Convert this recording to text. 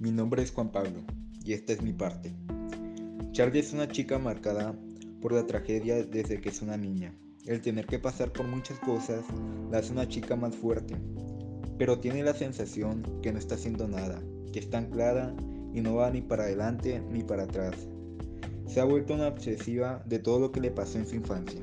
Mi nombre es Juan Pablo y esta es mi parte. Charlie es una chica marcada por la tragedia desde que es una niña. El tener que pasar por muchas cosas la hace una chica más fuerte, pero tiene la sensación que no está haciendo nada, que está anclada y no va ni para adelante ni para atrás. Se ha vuelto una obsesiva de todo lo que le pasó en su infancia.